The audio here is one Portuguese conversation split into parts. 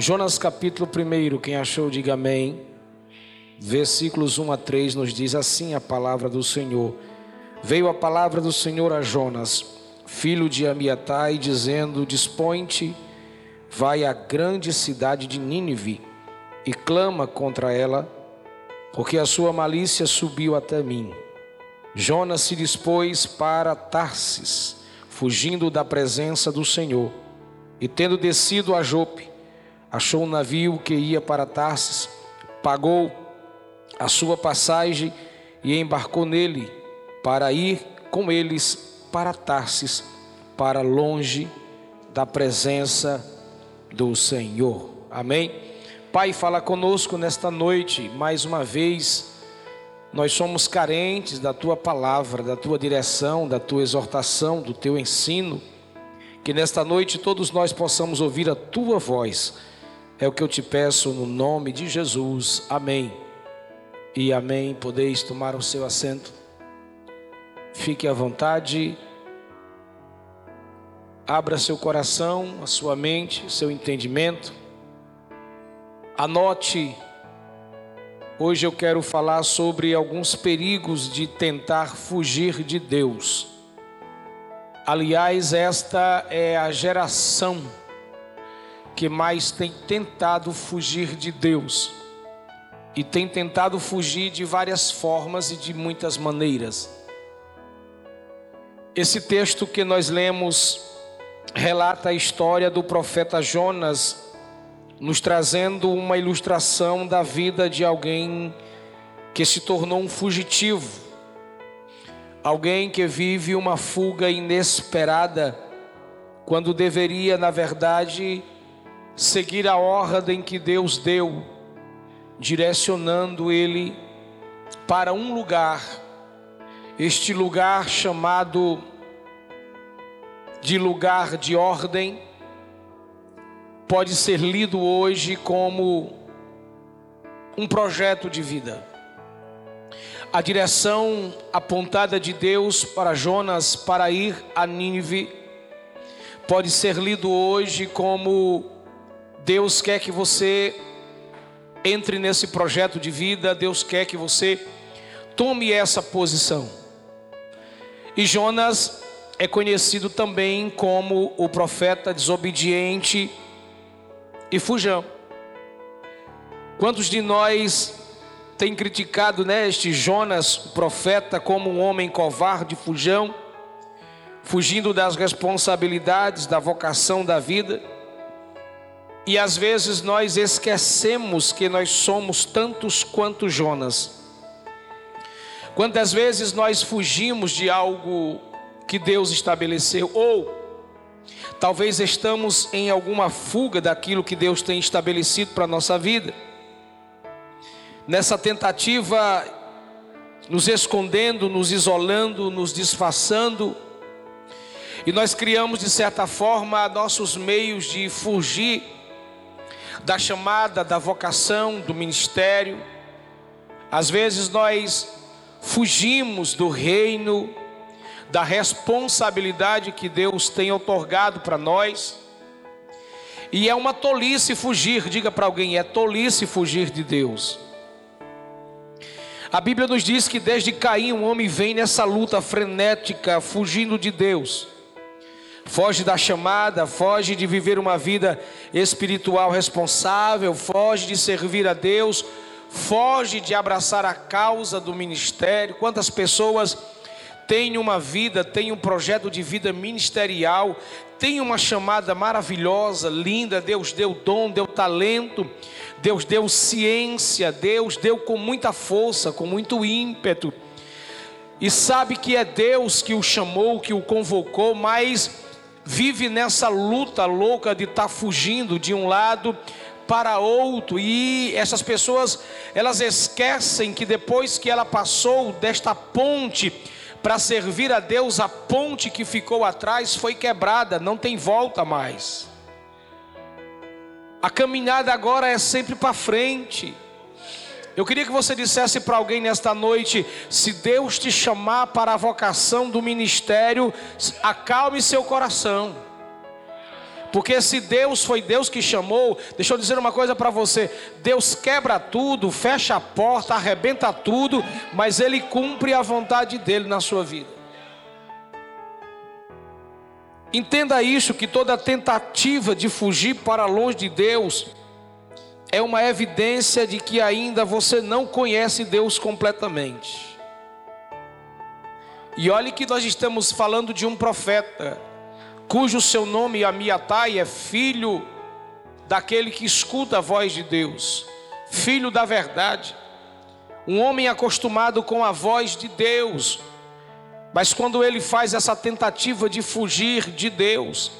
Jonas capítulo 1, quem achou, diga amém. Versículos 1 a 3 nos diz assim a palavra do Senhor. Veio a palavra do Senhor a Jonas, filho de Amiatai, dizendo: Dispõe-te, vai à grande cidade de Nínive e clama contra ela, porque a sua malícia subiu até mim. Jonas se dispôs para Tarsis, fugindo da presença do Senhor, e tendo descido a Jope, achou um navio que ia para Tarsis, pagou a sua passagem e embarcou nele para ir com eles para Tarsis, para longe da presença do Senhor. Amém. Pai, fala conosco nesta noite, mais uma vez. Nós somos carentes da tua palavra, da tua direção, da tua exortação, do teu ensino. Que nesta noite todos nós possamos ouvir a tua voz é o que eu te peço no nome de Jesus. Amém. E amém. Podeis tomar o seu assento. Fique à vontade. Abra seu coração, a sua mente, seu entendimento. Anote. Hoje eu quero falar sobre alguns perigos de tentar fugir de Deus. Aliás, esta é a geração que mais tem tentado fugir de Deus e tem tentado fugir de várias formas e de muitas maneiras. Esse texto que nós lemos relata a história do profeta Jonas, nos trazendo uma ilustração da vida de alguém que se tornou um fugitivo, alguém que vive uma fuga inesperada, quando deveria, na verdade, seguir a ordem que Deus deu, direcionando ele para um lugar, este lugar chamado de lugar de ordem, pode ser lido hoje como um projeto de vida. A direção apontada de Deus para Jonas para ir a Nínive pode ser lido hoje como Deus quer que você entre nesse projeto de vida, Deus quer que você tome essa posição. E Jonas é conhecido também como o profeta desobediente e fujão. Quantos de nós têm criticado né, este Jonas, o profeta, como um homem covarde, fujão, fugindo das responsabilidades, da vocação da vida? E às vezes nós esquecemos que nós somos tantos quanto Jonas. Quantas vezes nós fugimos de algo que Deus estabeleceu, ou talvez estamos em alguma fuga daquilo que Deus tem estabelecido para a nossa vida. Nessa tentativa, nos escondendo, nos isolando, nos disfarçando, e nós criamos de certa forma nossos meios de fugir da chamada, da vocação, do ministério. Às vezes nós fugimos do reino, da responsabilidade que Deus tem otorgado para nós. E é uma tolice fugir, diga para alguém, é tolice fugir de Deus. A Bíblia nos diz que desde Caim o homem vem nessa luta frenética, fugindo de Deus foge da chamada, foge de viver uma vida espiritual responsável, foge de servir a Deus, foge de abraçar a causa do ministério. Quantas pessoas têm uma vida, têm um projeto de vida ministerial, têm uma chamada maravilhosa, linda, Deus deu dom, deu talento, Deus deu ciência, Deus deu com muita força, com muito ímpeto. E sabe que é Deus que o chamou, que o convocou, mas vive nessa luta louca de estar tá fugindo de um lado para outro e essas pessoas elas esquecem que depois que ela passou desta ponte para servir a Deus, a ponte que ficou atrás foi quebrada, não tem volta mais. A caminhada agora é sempre para frente. Eu queria que você dissesse para alguém nesta noite: se Deus te chamar para a vocação do ministério, acalme seu coração, Porque se Deus foi Deus que chamou, deixa eu dizer uma coisa para você: Deus quebra tudo, fecha a porta, arrebenta tudo, mas Ele cumpre a vontade dele na sua vida. Entenda isso: que toda tentativa de fugir para longe de Deus é uma evidência de que ainda você não conhece Deus completamente. E olhe que nós estamos falando de um profeta cujo seu nome Amiatai é filho daquele que escuta a voz de Deus, filho da verdade, um homem acostumado com a voz de Deus, mas quando ele faz essa tentativa de fugir de Deus,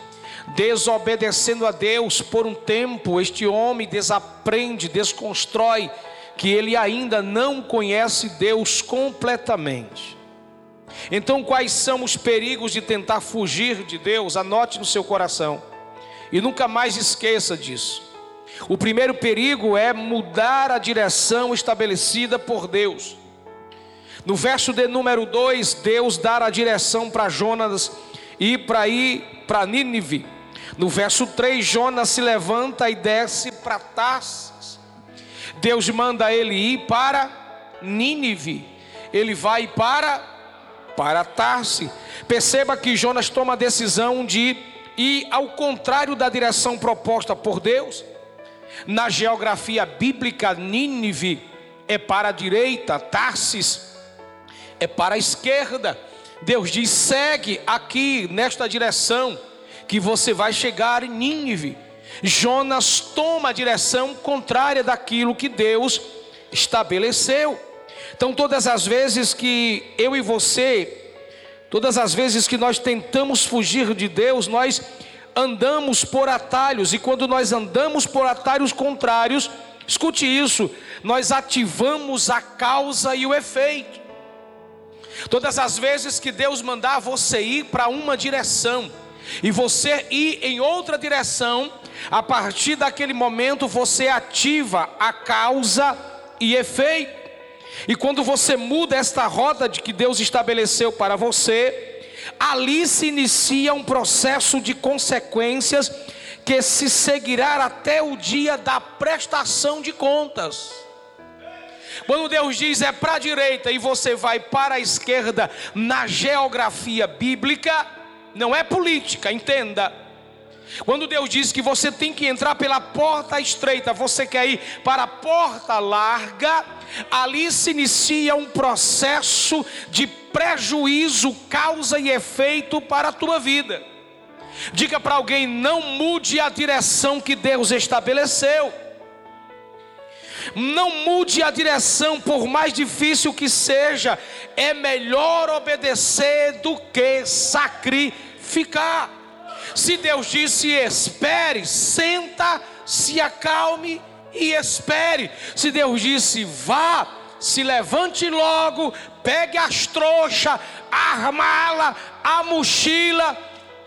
desobedecendo a Deus por um tempo, este homem desaprende, desconstrói que ele ainda não conhece Deus completamente. Então, quais são os perigos de tentar fugir de Deus? Anote no seu coração e nunca mais esqueça disso. O primeiro perigo é mudar a direção estabelecida por Deus. No verso de número 2, Deus dá a direção para Jonas ir para ir para Nínive. No verso 3, Jonas se levanta e desce para Tarsis. Deus manda ele ir para Nínive. Ele vai para para Tarse. Perceba que Jonas toma a decisão de ir ao contrário da direção proposta por Deus. Na geografia bíblica, Nínive é para a direita, Tarsis é para a esquerda. Deus diz: segue aqui nesta direção, que você vai chegar em Nínive. Jonas toma a direção contrária daquilo que Deus estabeleceu. Então, todas as vezes que eu e você, todas as vezes que nós tentamos fugir de Deus, nós andamos por atalhos, e quando nós andamos por atalhos contrários, escute isso, nós ativamos a causa e o efeito. Todas as vezes que Deus mandar você ir para uma direção, e você ir em outra direção, a partir daquele momento você ativa a causa e efeito. E quando você muda esta roda de que Deus estabeleceu para você, ali se inicia um processo de consequências que se seguirá até o dia da prestação de contas. Quando Deus diz é para a direita e você vai para a esquerda na geografia bíblica, não é política, entenda. Quando Deus diz que você tem que entrar pela porta estreita, você quer ir para a porta larga, ali se inicia um processo de prejuízo, causa e efeito para a tua vida. Diga para alguém: não mude a direção que Deus estabeleceu. Não mude a direção, por mais difícil que seja, é melhor obedecer do que sacrificar. Se Deus disse espere, senta, se acalme e espere. Se Deus disse vá, se levante logo, pegue as trouxas, a mala, a mochila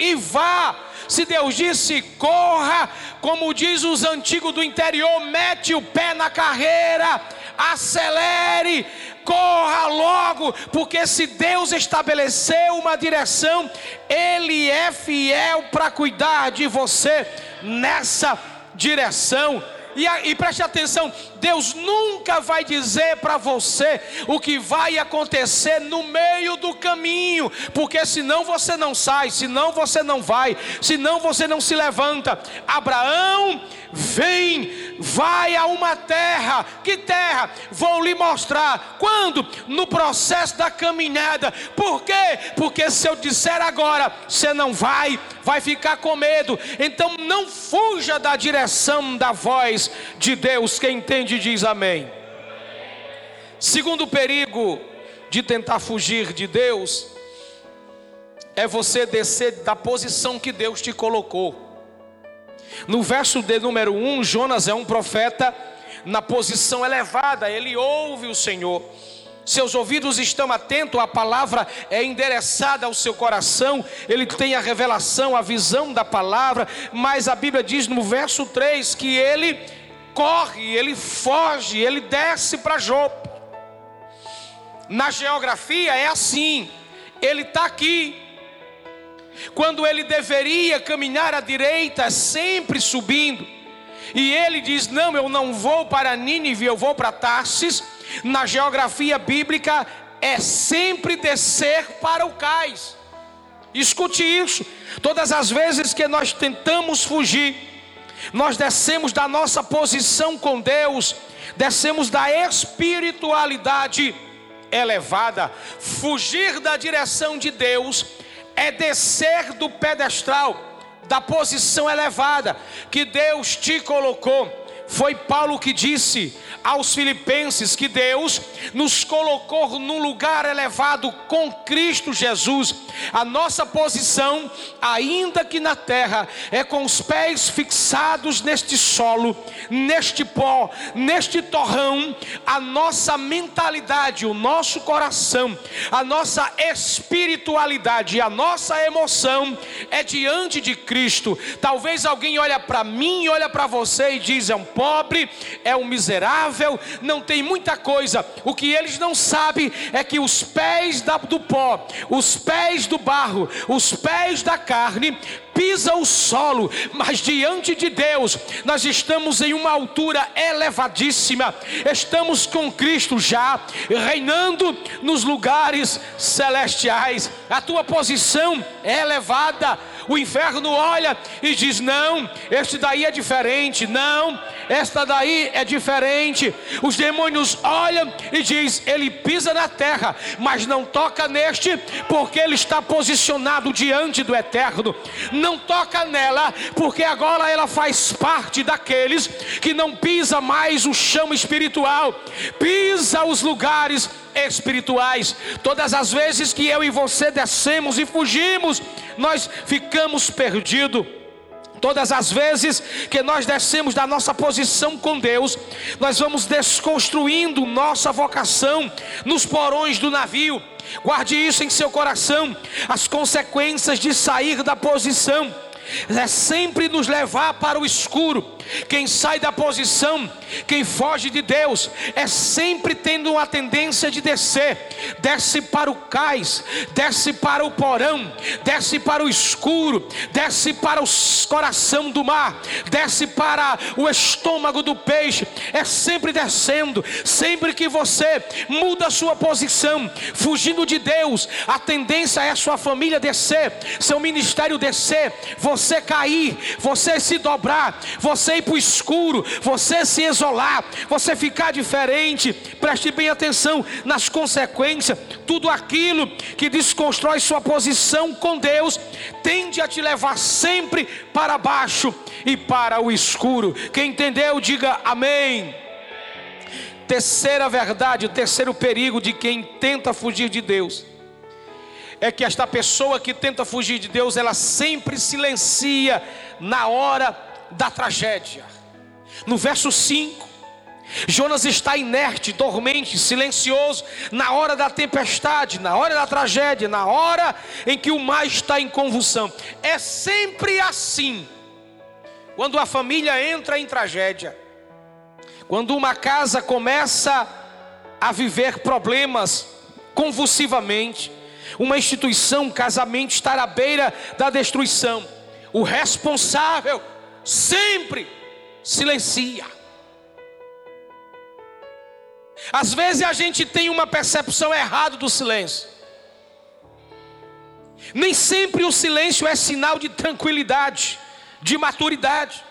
e vá. Se Deus disse corra, como diz os antigos do interior, mete o pé na carreira, acelere, corra logo, porque se Deus estabeleceu uma direção, Ele é fiel para cuidar de você nessa direção. E, e preste atenção: Deus nunca vai dizer para você o que vai acontecer no meio do caminho, porque senão você não sai, senão você não vai, senão você não se levanta. Abraão, vem, vai a uma terra, que terra? Vou lhe mostrar. Quando? No processo da caminhada. Por quê? Porque se eu disser agora, você não vai, vai ficar com medo. Então não fuja da direção da voz de Deus. Quem entende diz amém. Segundo perigo de tentar fugir de Deus é você descer da posição que Deus te colocou. No verso de número 1, Jonas é um profeta na posição elevada, ele ouve o Senhor seus ouvidos estão atentos, a palavra é endereçada ao seu coração, ele tem a revelação, a visão da palavra, mas a Bíblia diz no verso 3 que ele corre, ele foge, ele desce para Jope. Na geografia é assim, ele está aqui, quando ele deveria caminhar à direita, sempre subindo. E ele diz: Não, eu não vou para Nínive, eu vou para Tarsis. Na geografia bíblica, é sempre descer para o cais. Escute isso. Todas as vezes que nós tentamos fugir, nós descemos da nossa posição com Deus, descemos da espiritualidade elevada. Fugir da direção de Deus é descer do pedestral, da posição elevada que Deus te colocou. Foi Paulo que disse: aos Filipenses que Deus nos colocou num lugar elevado com Cristo Jesus. A nossa posição, ainda que na terra, é com os pés fixados neste solo, neste pó, neste torrão. A nossa mentalidade, o nosso coração, a nossa espiritualidade, a nossa emoção é diante de Cristo. Talvez alguém olha para mim, olha para você e diz: é um pobre, é um miserável não tem muita coisa. O que eles não sabem é que os pés do pó, os pés do barro, os pés da carne pisa o solo, mas diante de Deus, nós estamos em uma altura elevadíssima, estamos com Cristo já, reinando nos lugares celestiais. A tua posição é elevada o inferno olha e diz: Não, este daí é diferente. Não, esta daí é diferente. Os demônios olham e diz: Ele pisa na terra, mas não toca neste, porque ele está posicionado diante do eterno. Não toca nela, porque agora ela faz parte daqueles que não pisa mais o chão espiritual, pisa os lugares espirituais. Todas as vezes que eu e você descemos e fugimos, nós ficamos perdidos. Todas as vezes que nós descemos da nossa posição com Deus, nós vamos desconstruindo nossa vocação nos porões do navio. Guarde isso em seu coração. As consequências de sair da posição é sempre nos levar para o escuro. Quem sai da posição, quem foge de Deus, é sempre tendo uma tendência de descer, desce para o cais, desce para o porão, desce para o escuro, desce para o coração do mar, desce para o estômago do peixe, é sempre descendo. Sempre que você muda a sua posição, fugindo de Deus, a tendência é sua família descer, seu ministério descer, você cair, você se dobrar, você ir para o escuro, você se isolar, você ficar diferente. Preste bem atenção nas consequências. Tudo aquilo que desconstrói sua posição com Deus tende a te levar sempre para baixo e para o escuro. Quem entendeu, diga amém. Terceira verdade, o terceiro perigo de quem tenta fugir de Deus é que esta pessoa que tenta fugir de Deus, ela sempre silencia na hora da tragédia. No verso 5, Jonas está inerte, dormente, silencioso, na hora da tempestade, na hora da tragédia, na hora em que o mar está em convulsão. É sempre assim. Quando a família entra em tragédia, quando uma casa começa a viver problemas convulsivamente, uma instituição, um casamento estar à beira da destruição, o responsável sempre silencia. Às vezes a gente tem uma percepção errada do silêncio. Nem sempre o silêncio é sinal de tranquilidade, de maturidade.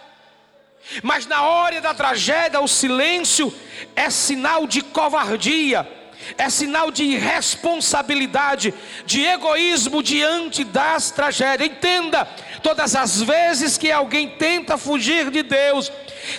Mas na hora da tragédia, o silêncio é sinal de covardia, é sinal de irresponsabilidade, de egoísmo diante das tragédias. Entenda, todas as vezes que alguém tenta fugir de Deus,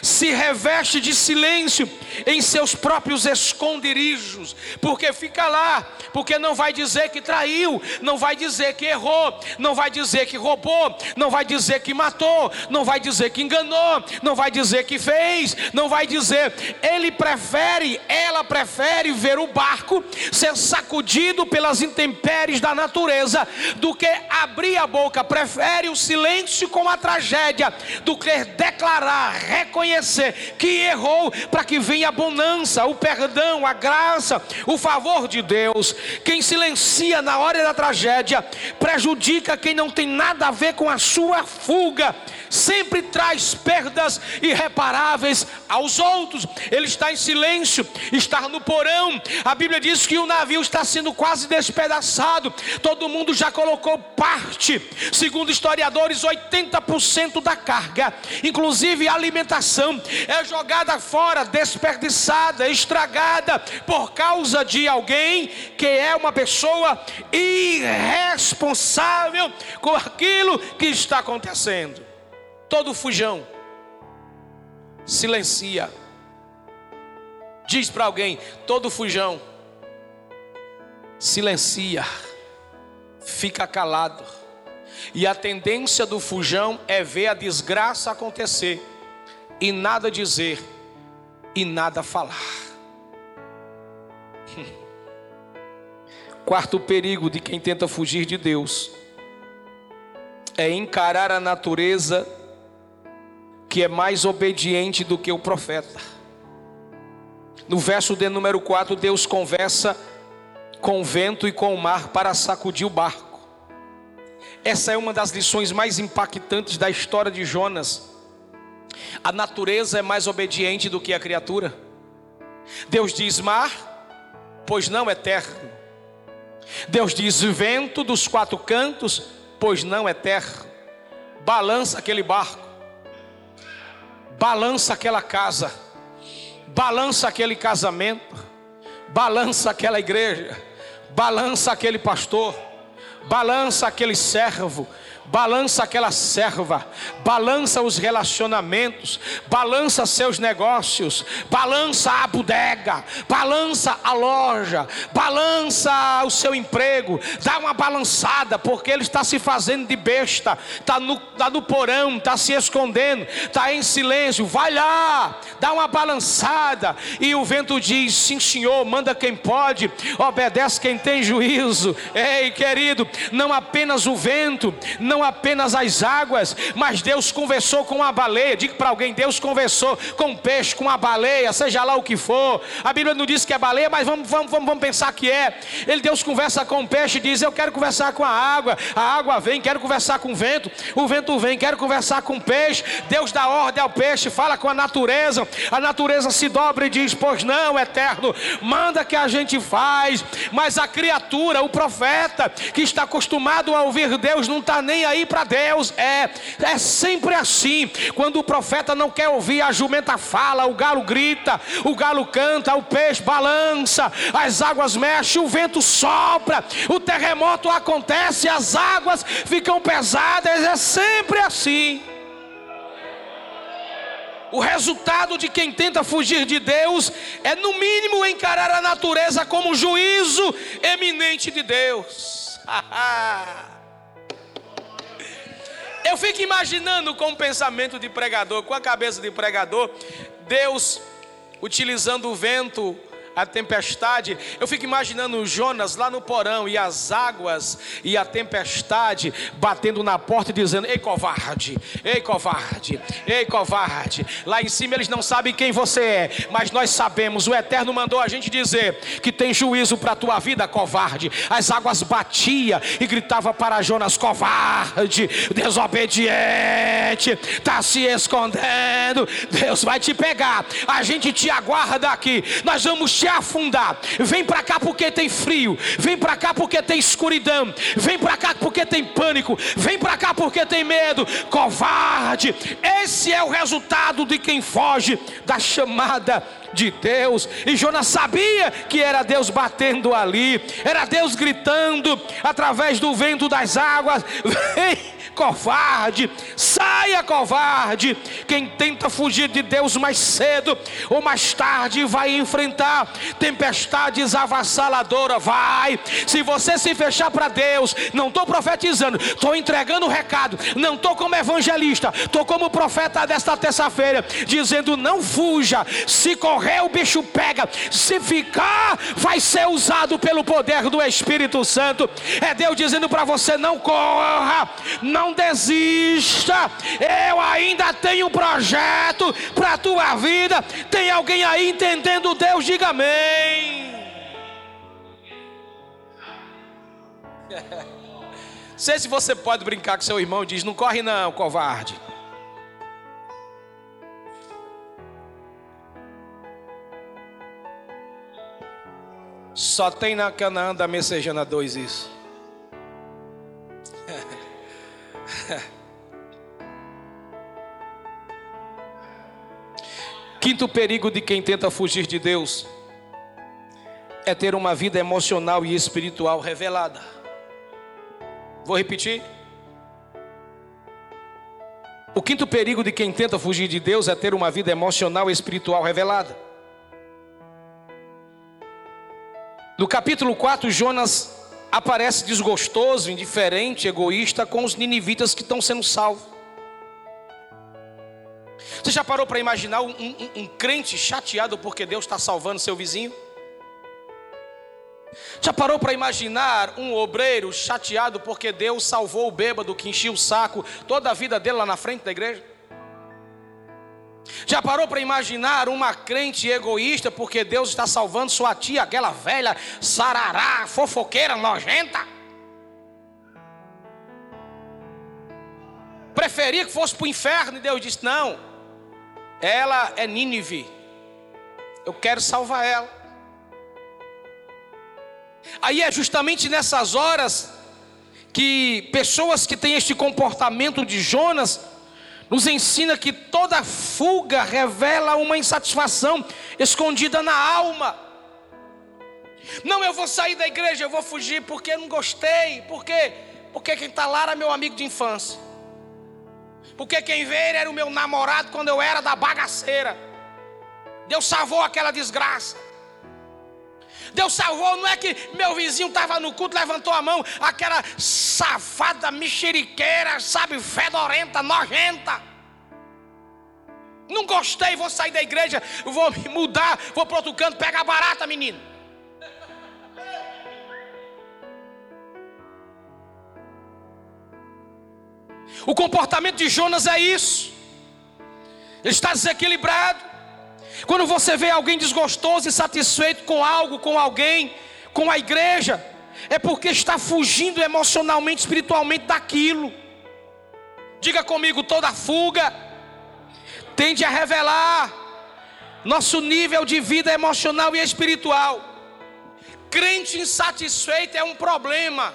se reveste de silêncio em seus próprios esconderijos, porque fica lá, porque não vai dizer que traiu, não vai dizer que errou, não vai dizer que roubou, não vai dizer que matou, não vai dizer que enganou, não vai dizer que fez, não vai dizer. Ele prefere, ela prefere ver o barco ser sacudido pelas intempéries da natureza do que abrir a boca, prefere o silêncio com a tragédia do que declarar, reconhecer que errou, para que venha a bonança, o perdão, a graça, o favor de Deus. Quem silencia na hora da tragédia prejudica quem não tem nada a ver com a sua fuga sempre traz perdas irreparáveis aos outros. Ele está em silêncio, está no porão. A Bíblia diz que o navio está sendo quase despedaçado. Todo mundo já colocou parte. Segundo historiadores, 80% da carga, inclusive a alimentação, é jogada fora, desperdiçada, estragada por causa de alguém que é uma pessoa irresponsável com aquilo que está acontecendo todo fujão, silencia. Diz para alguém: todo fujão, silencia, fica calado. E a tendência do fujão é ver a desgraça acontecer e nada dizer e nada falar. Quarto perigo de quem tenta fugir de Deus é encarar a natureza que é mais obediente do que o profeta. No verso de número 4, Deus conversa com o vento e com o mar para sacudir o barco. Essa é uma das lições mais impactantes da história de Jonas. A natureza é mais obediente do que a criatura. Deus diz mar, pois não é terra. Deus diz vento dos quatro cantos, pois não é terra. Balança aquele barco balança aquela casa, balança aquele casamento, balança aquela igreja, balança aquele pastor, balança aquele servo, balança aquela serva, balança os relacionamentos, balança seus negócios, balança a bodega, balança a loja, balança o seu emprego, dá uma balançada, porque ele está se fazendo de besta, está no, tá no porão, está se escondendo, está em silêncio, vai lá, dá uma balançada, e o vento diz: sim, senhor, manda quem pode, obedece quem tem juízo. Ei, querido, não apenas o vento, não não apenas as águas, mas Deus conversou com a baleia. Diga para alguém: Deus conversou com o peixe, com a baleia, seja lá o que for. A Bíblia não diz que é baleia, mas vamos, vamos, vamos, vamos pensar que é. Ele, Deus conversa com o peixe e diz: Eu quero conversar com a água. A água vem, quero conversar com o vento. O vento vem, quero conversar com o peixe. Deus dá ordem ao peixe, fala com a natureza. A natureza se dobra e diz: Pois não, eterno, manda que a gente faz. Mas a criatura, o profeta, que está acostumado a ouvir Deus, não está nem aí para Deus. É, é sempre assim. Quando o profeta não quer ouvir, a jumenta fala, o galo grita, o galo canta, o peixe balança, as águas mexem, o vento sopra, o terremoto acontece, as águas ficam pesadas. É sempre assim. O resultado de quem tenta fugir de Deus é, no mínimo, encarar a natureza como juízo eminente de Deus. Eu fico imaginando com o pensamento de pregador, com a cabeça de pregador, Deus utilizando o vento a tempestade. Eu fico imaginando Jonas lá no porão e as águas e a tempestade batendo na porta e dizendo: Ei, covarde, ei, covarde, ei, covarde. Lá em cima eles não sabem quem você é, mas nós sabemos. O Eterno mandou a gente dizer que tem juízo para a tua vida, covarde. As águas batia e gritava para Jonas: covarde, desobediente, está se escondendo. Deus vai te pegar. A gente te aguarda aqui. Nós vamos te afundar. Vem para cá porque tem frio. Vem para cá porque tem escuridão. Vem para cá porque tem pânico. Vem para cá porque tem medo. Covarde. Esse é o resultado de quem foge da chamada de Deus. E Jonas sabia que era Deus batendo ali, era Deus gritando através do vento das águas: Vem covarde, saia covarde. Quem tenta fugir de Deus mais cedo ou mais tarde vai enfrentar tempestades avassaladoras. Vai, se você se fechar para Deus, não estou profetizando, estou entregando o recado, não estou como evangelista, estou como profeta desta terça-feira, dizendo: não fuja, se correr o bicho pega, se ficar, vai ser usado pelo poder do Espírito Santo. É Deus dizendo para você: não corra, não Não desista. Eu ainda tenho um projeto para a tua vida. Tem alguém aí entendendo Deus? Diga amém. Sei se você pode brincar com seu irmão, diz: Não corre, não, covarde. Só tem na Canaã da Messejana 2 isso. Quinto perigo de quem tenta fugir de Deus é ter uma vida emocional e espiritual revelada. Vou repetir. O quinto perigo de quem tenta fugir de Deus é ter uma vida emocional e espiritual revelada. No capítulo 4, Jonas aparece desgostoso, indiferente, egoísta com os ninivitas que estão sendo salvos. Você já parou para imaginar um, um, um, crente chateado porque Deus está salvando seu vizinho? Já parou para imaginar um obreiro chateado porque Deus salvou o bêbado que enchia o saco toda a vida dele lá na frente da igreja? Já parou para imaginar uma crente egoísta porque Deus está salvando sua tia, aquela velha sarará, fofoqueira, nojenta? Preferia que fosse para o inferno e Deus disse: Não, ela é Nínive, eu quero salvar ela. Aí é justamente nessas horas que pessoas que têm este comportamento de Jonas nos ensina que toda fuga revela uma insatisfação escondida na alma. Não, eu vou sair da igreja, eu vou fugir porque não gostei. Por quê? Porque quem está lá era meu amigo de infância. Porque quem veio era o meu namorado quando eu era da bagaceira. Deus salvou aquela desgraça. Deus salvou, não é que meu vizinho estava no culto, levantou a mão, aquela safada mexeriqueira, sabe, fedorenta, nojenta. Não gostei, vou sair da igreja, vou me mudar, vou para outro canto, pegar barata, menino. O comportamento de Jonas é isso. Ele está desequilibrado. Quando você vê alguém desgostoso e satisfeito com algo, com alguém, com a igreja, é porque está fugindo emocionalmente, espiritualmente daquilo. Diga comigo, toda fuga tende a revelar nosso nível de vida emocional e espiritual. Crente insatisfeito é um problema.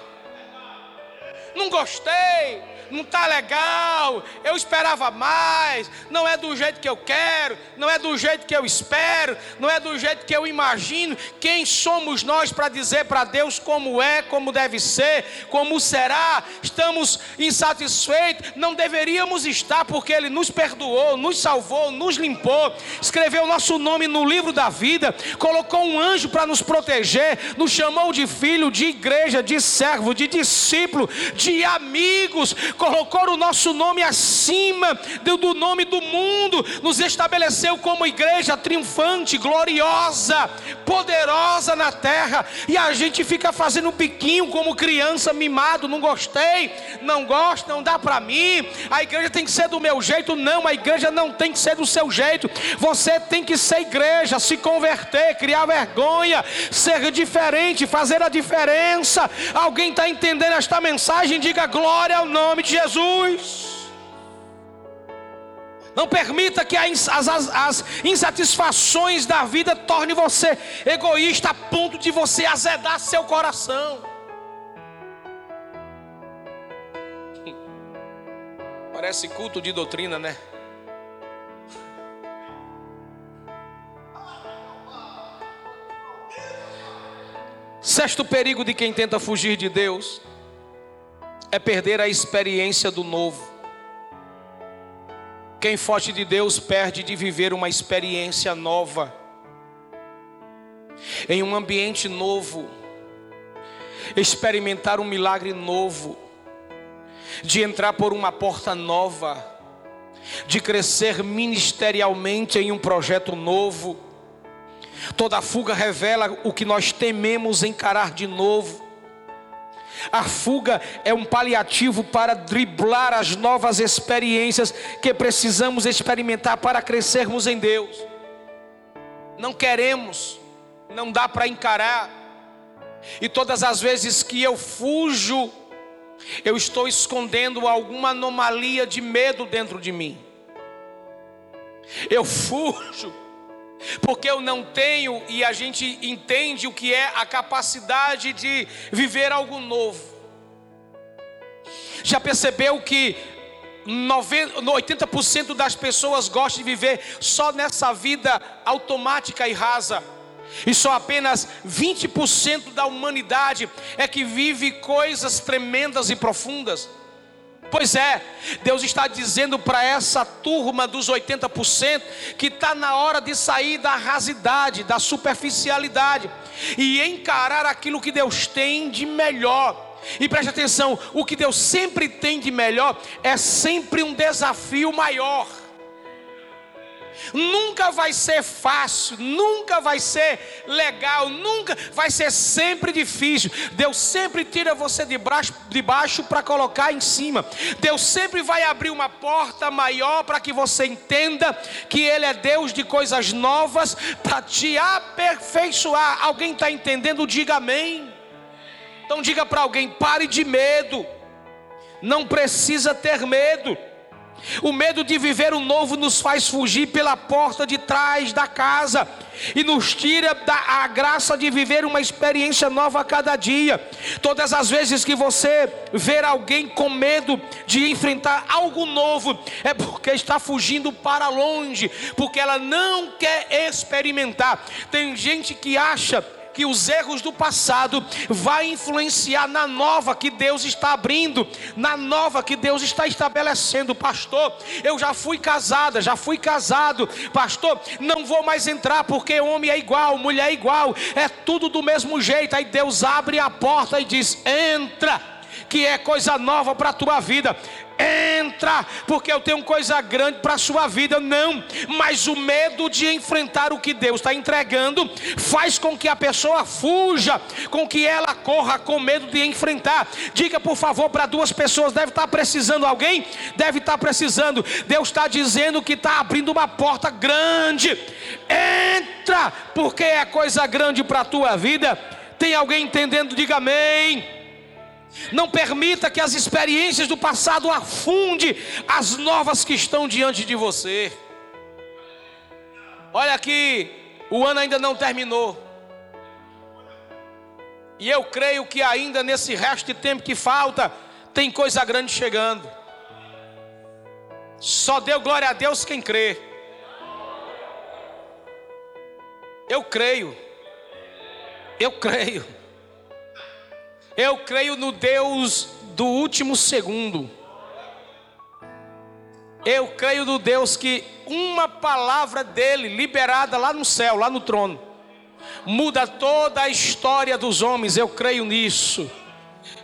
Não gostei, não está legal, eu esperava mais, não é do jeito que eu quero, não é do jeito que eu espero, não é do jeito que eu imagino. Quem somos nós para dizer para Deus como é, como deve ser, como será? Estamos insatisfeitos, não deveríamos estar, porque Ele nos perdoou, nos salvou, nos limpou, escreveu nosso nome no livro da vida, colocou um anjo para nos proteger, nos chamou de filho, de igreja, de servo, de discípulo, de amigos, colocou o nosso nome acima do nome do mundo, nos estabeleceu como igreja triunfante, gloriosa, poderosa na terra, e a gente fica fazendo piquinho como criança mimado, não gostei, não gosto, não dá para mim, a igreja tem que ser do meu jeito, não, a igreja não tem que ser do seu jeito, você tem que ser igreja, se converter, criar vergonha, ser diferente, fazer a diferença. Alguém está entendendo esta mensagem? Diga glória ao nome de Jesus. Não permita que as, insatisfações da vida torne você egoísta a ponto de você azedar seu coração. Parece culto de doutrina, né? Sexto perigo de quem tenta fugir de Deus é perder a experiência do novo. Quem foge de Deus perde de viver uma experiência nova, em um ambiente novo, experimentar um milagre novo, de entrar por uma porta nova, de crescer ministerialmente em um projeto novo. Toda fuga revela o que nós tememos encarar de novo. A fuga é um paliativo para driblar as novas experiências que precisamos experimentar para crescermos em Deus. Não queremos, não dá para encarar. E todas as vezes que eu fujo, eu estou escondendo alguma anomalia de medo dentro de mim. Eu fujo porque eu não tenho e a gente entende o que é a capacidade de viver algo novo. Já percebeu que 80% das pessoas gostam de viver só nessa vida automática e rasa? E só apenas 20% da humanidade é que vive coisas tremendas e profundas. Pois é, Deus está dizendo para essa turma dos 80% que está na hora de sair da rasidade, da superficialidade e encarar aquilo que Deus tem de melhor. E preste atenção: o que Deus sempre tem de melhor é sempre um desafio maior. Nunca vai ser fácil, nunca vai ser legal, nunca vai ser sempre difícil. Deus sempre tira você de baixo, de baixo para colocar em cima. Deus sempre vai abrir uma porta maior para que você entenda que Ele é Deus de coisas novas para te aperfeiçoar. Alguém está entendendo? Diga amém. Então diga para alguém: pare de medo. Não precisa ter medo. O medo de viver o novo nos faz fugir pela porta de trás da casa e nos tira da, a graça de viver uma experiência nova a cada dia. Todas as vezes que você ver alguém com medo de enfrentar algo novo, é porque está fugindo para longe, porque ela não quer experimentar. Tem gente que acha que os erros do passado vai influenciar na nova que Deus está abrindo, na nova que Deus está estabelecendo. Pastor, eu já fui casada, já fui casado. Pastor, não vou mais entrar porque homem é igual, mulher é igual, é tudo do mesmo jeito. Aí Deus abre a porta e diz: "Entra" que é coisa nova para a tua vida entra, porque eu tenho coisa grande para a sua vida. Não, mas o medo de enfrentar o que Deus está entregando faz com que a pessoa fuja, com que ela corra com medo de enfrentar. Diga por favor para duas pessoas: deve estar tá precisando alguém? Deve estar tá precisando. Deus está dizendo que está abrindo uma porta grande. Entra, porque é coisa grande para a tua vida. Tem alguém entendendo? Diga amém. Não permita que as experiências do passado afunde as novas que estão diante de você. Olha aqui, o ano ainda não terminou. E eu creio que ainda nesse resto de tempo que falta, tem coisa grande chegando. Só deu glória a Deus quem crê. Eu creio. Eu creio. Eu creio no Deus do último segundo. Eu creio no Deus que uma palavra dele, liberada lá no céu, lá no trono, muda toda a história dos homens. Eu creio nisso.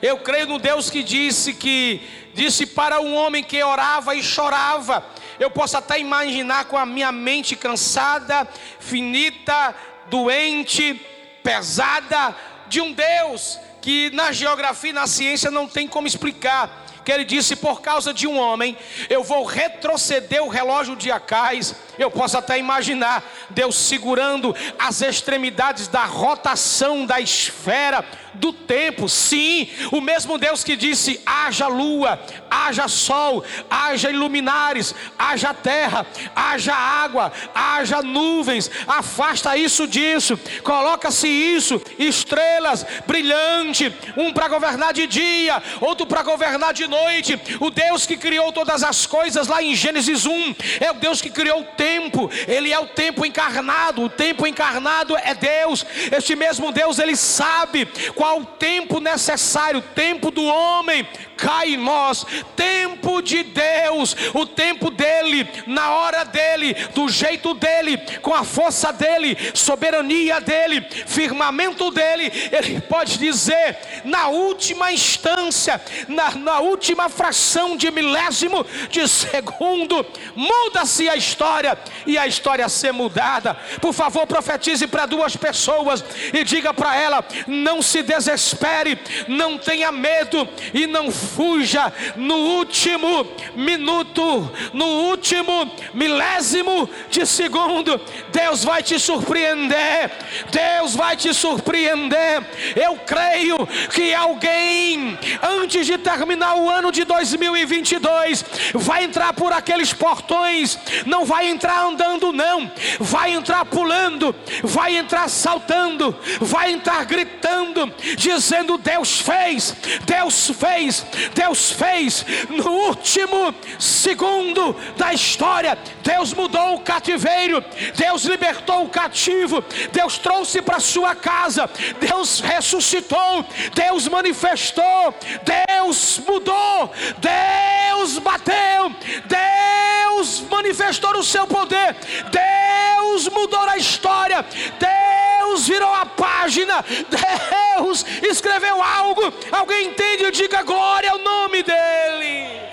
Eu creio no Deus que disse que disse para um homem que orava e chorava. Eu posso até imaginar com a minha mente cansada, finita, doente, pesada, de um Deus que na geografia e na ciência não tem como explicar. Que ele disse: por causa de um homem, eu vou retroceder o relógio de Acais. Eu posso até imaginar Deus segurando as extremidades da rotação da esfera do tempo. Sim, o mesmo Deus que disse: haja lua, haja sol, haja iluminares, haja terra, haja água, haja nuvens, afasta isso disso, coloca-se isso, estrelas brilhante, um para governar de dia, outro para governar de noite. O Deus que criou todas as coisas lá em Gênesis 1 é o Deus que criou o tempo, ele é o tempo encarnado, o tempo encarnado é Deus. Este mesmo Deus, ele sabe qual o tempo necessário, o tempo do homem cai em nós. Tempo de Deus, o tempo dele, na hora dele, do jeito dele, com a força dele, soberania dele, firmamento dele. Ele pode dizer, na última instância, na, na última fração de milésimo de segundo, muda-se a história e a história ser mudada. Por favor, profetize para duas pessoas e diga para ela: não se desespere, não tenha medo e não fuja no último minuto, no último milésimo de segundo. Deus vai te surpreender. Deus vai te surpreender. Eu creio que alguém, antes de terminar o ano de 2022, vai entrar por aqueles portões. Não vai entrar andando, não. Vai entrar pulando. Vai entrar saltando. Vai entrar gritando. Dizendo: Deus fez. Deus fez. Deus fez. No último segundo da história, Deus mudou o cativeiro. Deus libertou o cativo. Deus trouxe para sua casa. Deus ressuscitou. Deus manifestou. Deus mudou. Deus bateu. Deus manifestou o seu poder. Deus mudou a história. Deus virou a página. Deus escreveu algo. Alguém entende? Diga glória ao nome dele.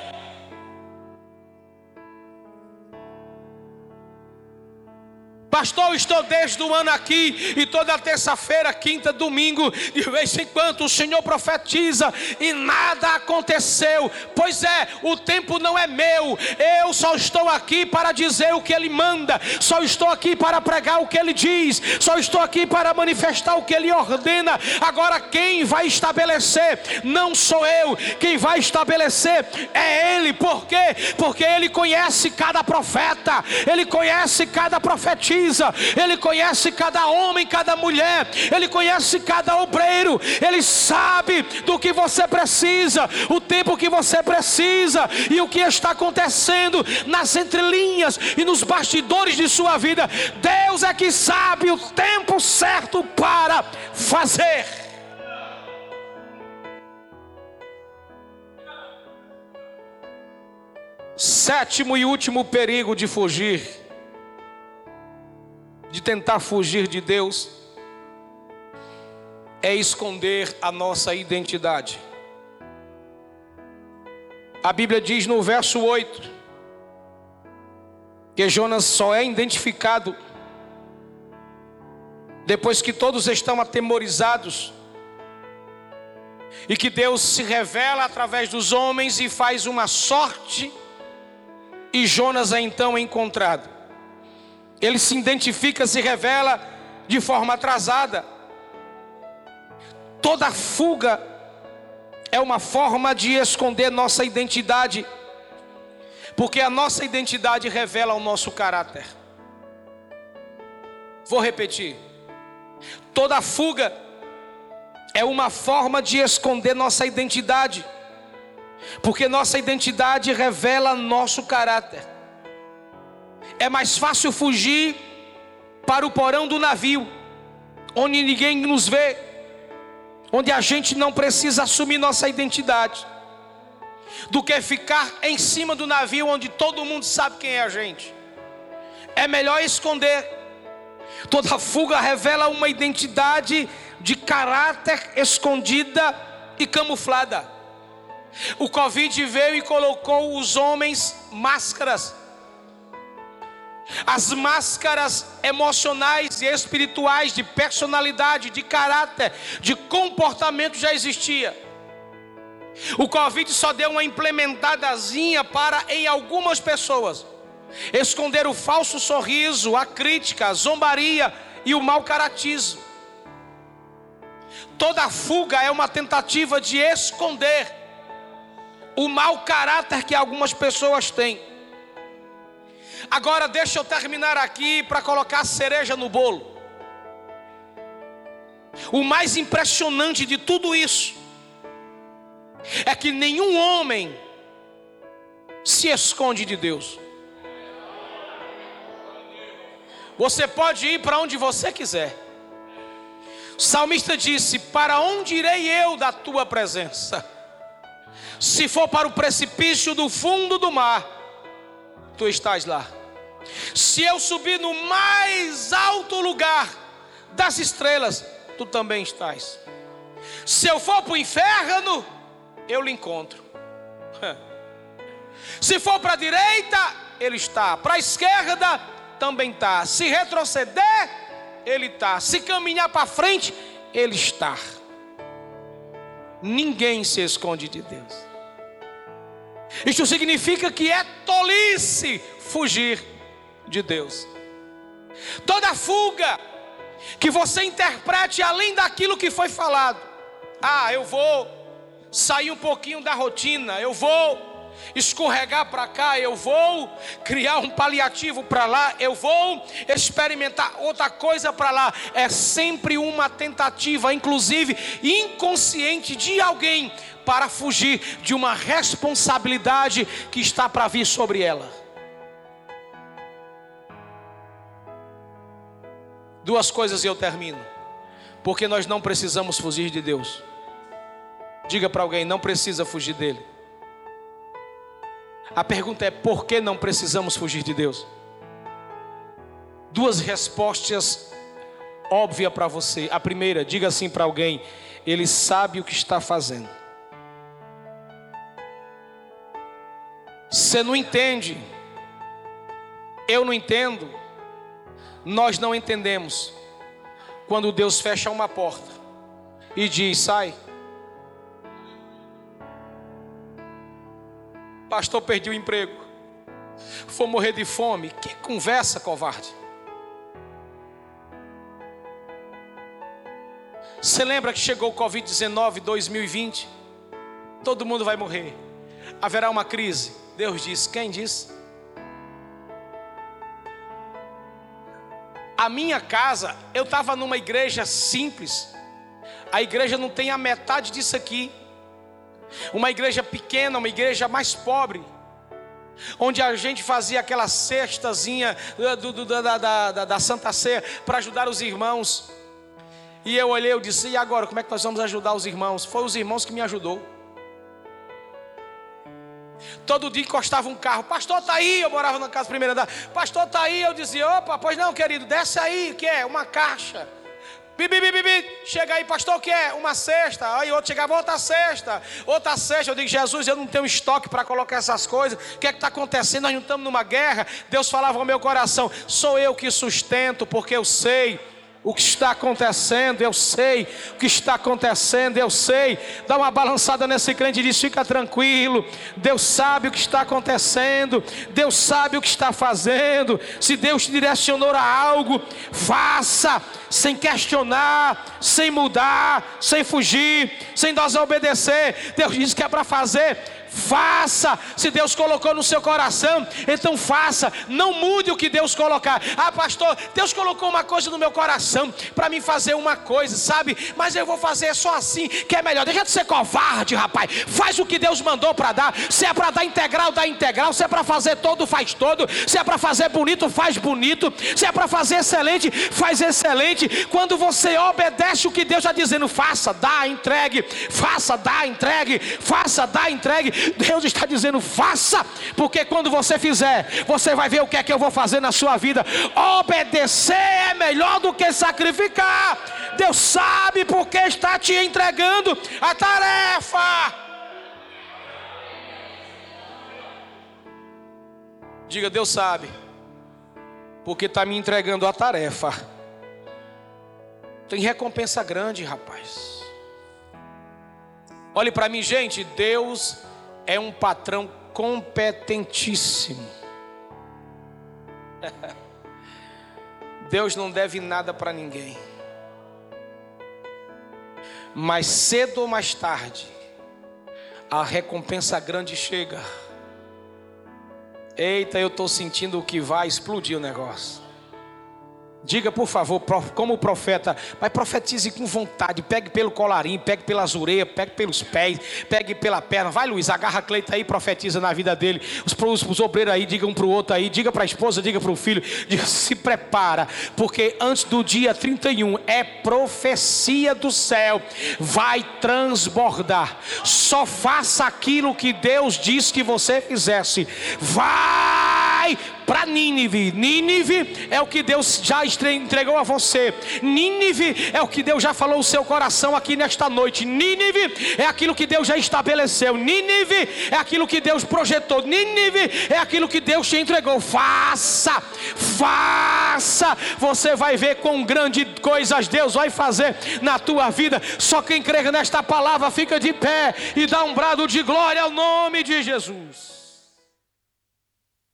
Pastor, estou desde o ano aqui e toda terça-feira, quinta, domingo, de vez em quando o Senhor profetiza e nada aconteceu. Pois é, o tempo não é meu. Eu só estou aqui para dizer o que Ele manda. Só estou aqui para pregar o que Ele diz. Só estou aqui para manifestar o que Ele ordena. Agora quem vai estabelecer não sou eu. Quem vai estabelecer é Ele. Por quê? Porque Ele conhece cada profeta. Ele conhece cada profetia precisa, Ele conhece cada homem, cada mulher, Ele conhece cada obreiro, Ele sabe do que você precisa, o tempo que você precisa e o que está acontecendo nas entrelinhas e nos bastidores de sua vida. Deus é que sabe o tempo certo para fazer. Sétimo e último perigo de fugir de tentar fugir de Deus é esconder a nossa identidade. A Bíblia diz no verso 8 que Jonas só é identificado depois que todos estão atemorizados e que Deus se revela através dos homens e faz uma sorte, e Jonas é então encontrado. Ele se identifica, se revela de forma atrasada. Toda fuga é uma forma de esconder nossa identidade, porque a nossa identidade revela o nosso caráter. Vou repetir: toda fuga é uma forma de esconder nossa identidade, porque nossa identidade revela nosso caráter é mais fácil fugir para o porão do navio, onde ninguém nos vê, onde a gente não precisa assumir nossa identidade, do que ficar em cima do navio onde todo mundo sabe quem é a gente. É melhor esconder. Toda fuga revela uma identidade de caráter escondida e camuflada. O Covid veio e colocou os homens máscaras as máscaras emocionais e espirituais de personalidade, de caráter, de comportamento já existia. O Covid só deu uma implementadazinha para em algumas pessoas esconder o falso sorriso, a crítica, a zombaria e o mau caratismo. Toda fuga é uma tentativa de esconder o mau caráter que algumas pessoas têm. Agora deixa eu terminar aqui para colocar a cereja no bolo. O mais impressionante de tudo isso é que nenhum homem se esconde de Deus. Você pode ir para onde você quiser. O salmista disse: Para onde irei eu da tua presença? Se for para o precipício do fundo do mar, tu estás lá. Se eu subir no mais alto lugar das estrelas, tu também estás. Se eu for para o inferno, eu lhe encontro. Se for para a direita, ele está. Para a esquerda, também está. Se retroceder, ele está. Se caminhar para frente, ele está. Ninguém se esconde de Deus. Isso significa que é tolice fugir de Deus. Toda fuga que você interprete além daquilo que foi falado. Ah, eu vou sair um pouquinho da rotina, eu vou escorregar para cá, eu vou criar um paliativo para lá, eu vou experimentar outra coisa para lá. É sempre uma tentativa, inclusive inconsciente, de alguém para fugir de uma responsabilidade que está para vir sobre ela. Duas coisas e eu termino. Porque nós não precisamos fugir de Deus. Diga para alguém, não precisa fugir dele. A pergunta é: por que não precisamos fugir de Deus? Duas respostas óbvias para você. A primeira, diga assim para alguém: Ele sabe o que está fazendo. Você não entende, eu não entendo, nós não entendemos. Quando Deus fecha uma porta e diz: sai. Pastor, perdi o emprego. Vou morrer de fome. Que conversa, covarde. Você lembra que chegou o Covid-19 2020? Todo mundo vai morrer. Haverá uma crise. Deus diz: quem disse? A minha casa, eu estava numa igreja simples. A igreja não tem a metade disso aqui. Uma igreja pequena, uma igreja mais pobre, onde a gente fazia aquela cestazinha do, do, da, da, da, da Santa Ceia para ajudar os irmãos. E eu olhei, eu disse: e agora, como é que nós vamos ajudar os irmãos? Foi os irmãos que me ajudou. Todo dia encostava um carro, pastor está aí, eu morava na casa primeira da, pastor está aí, eu dizia, opa, pois não, querido, desce aí, que é? Uma caixa. Bibi, bibi, bibi. Chega aí, pastor, o que é? Uma cesta. Aí outro chegava, outra cesta. Outra cesta. Eu digo, Jesus, eu não tenho estoque para colocar essas coisas. O que é que está acontecendo? Nós não estamos numa guerra. Deus falava ao meu coração: sou eu que sustento, porque eu sei o que está acontecendo, eu sei. O que está acontecendo, eu sei. Dá uma balançada nesse crente e diz: fica tranquilo. Deus sabe o que está acontecendo. Deus sabe o que está fazendo. Se Deus te direcionou a algo, faça, sem questionar, sem mudar, sem fugir, sem desobedecer. Deus diz que é para fazer faça. Se Deus colocou no seu coração, então faça. Não mude o que Deus colocar. Ah, pastor, Deus colocou uma coisa no meu coração para mim fazer uma coisa, sabe? Mas eu vou fazer só assim, que é melhor. Deixa de ser covarde, rapaz. Faz o que Deus mandou para dar. Se é para dar integral, dá integral. Se é para fazer todo, faz todo. Se é para fazer bonito, faz bonito. Se é para fazer excelente, faz excelente. Quando você obedece o que Deus está dizendo, faça, dá, entregue. Faça, dá, entregue. Faça, dá, entregue. Deus está dizendo: faça, porque quando você fizer, você vai ver o que é que eu vou fazer na sua vida. Obedecer é melhor do que sacrificar. Deus sabe porque está te entregando a tarefa. Diga, Deus sabe, porque está me entregando a tarefa. Tem recompensa grande, rapaz. Olhe para mim, gente. Deus é um patrão competentíssimo. Deus não deve nada para ninguém. Mas cedo ou mais tarde, a recompensa grande chega. Eita, eu estou sentindo que vai explodir o negócio. Diga, por favor, como profeta, mas profetize com vontade. Pegue pelo colarinho, pegue pelas orelhas, pegue pelos pés, pegue pela perna. Vai, Luiz, agarra a Cleita aí, profetiza na vida dele. Os, os, os obreiros aí, diga um para o outro aí, diga para a esposa, diga para o filho. Diga, se prepara, porque antes do dia 31 é profecia do céu, vai transbordar. Só faça aquilo que Deus disse que você fizesse. Vai para Nínive. Nínive é o que Deus já entregou a você. Nínive é o que Deus já falou no seu coração aqui nesta noite. Nínive é aquilo que Deus já estabeleceu. Nínive é aquilo que Deus projetou. Nínive é aquilo que Deus te entregou. Faça, faça. Você vai ver com grandes coisas Deus vai fazer na tua vida. Só quem crê nesta palavra fica de pé e dá um brado de glória ao nome de Jesus.